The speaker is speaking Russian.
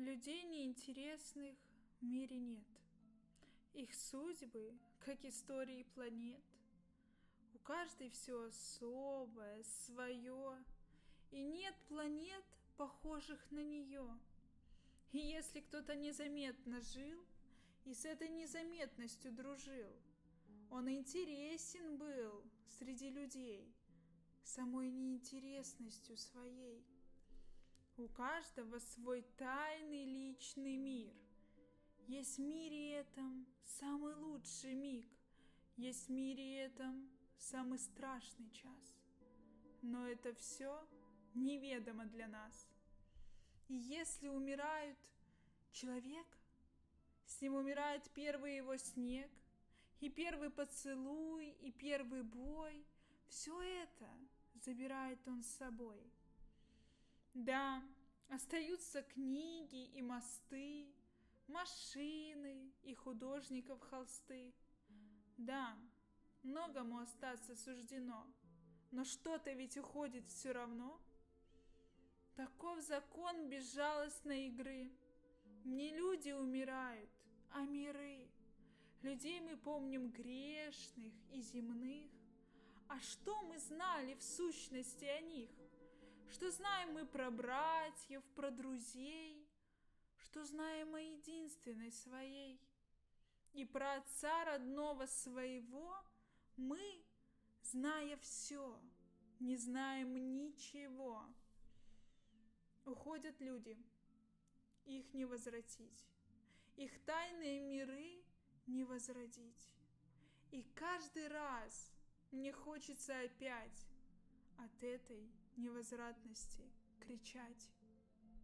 Людей неинтересных в мире нет. Их судьбы, как истории планет. У каждой все особое, свое, и нет планет, похожих на нее. И если кто-то незаметно жил и с этой незаметностью дружил, он интересен был среди людей самой неинтересностью своей. У каждого свой тайный личный мир. Есть в мире этом самый лучший миг, есть в мире этом самый страшный час. Но это все неведомо для нас. И если умирают человек, с ним умирает первый его снег, и первый поцелуй, и первый бой. Все это забирает он с собой. Да, остаются книги и мосты, машины и художников холсты. Да, многому остаться суждено, но что-то ведь уходит все равно. Таков закон безжалостной игры. Не люди умирают, а миры. Людей мы помним грешных и земных. А что мы знали в сущности о них? Что знаем мы про братьев, про друзей? Что знаем о единственной своей? И про отца родного своего мы, зная все, не знаем ничего. Уходят люди, их не возвратить. Их тайные миры не возродить. И каждый раз мне хочется опять от этой невозвратности кричать.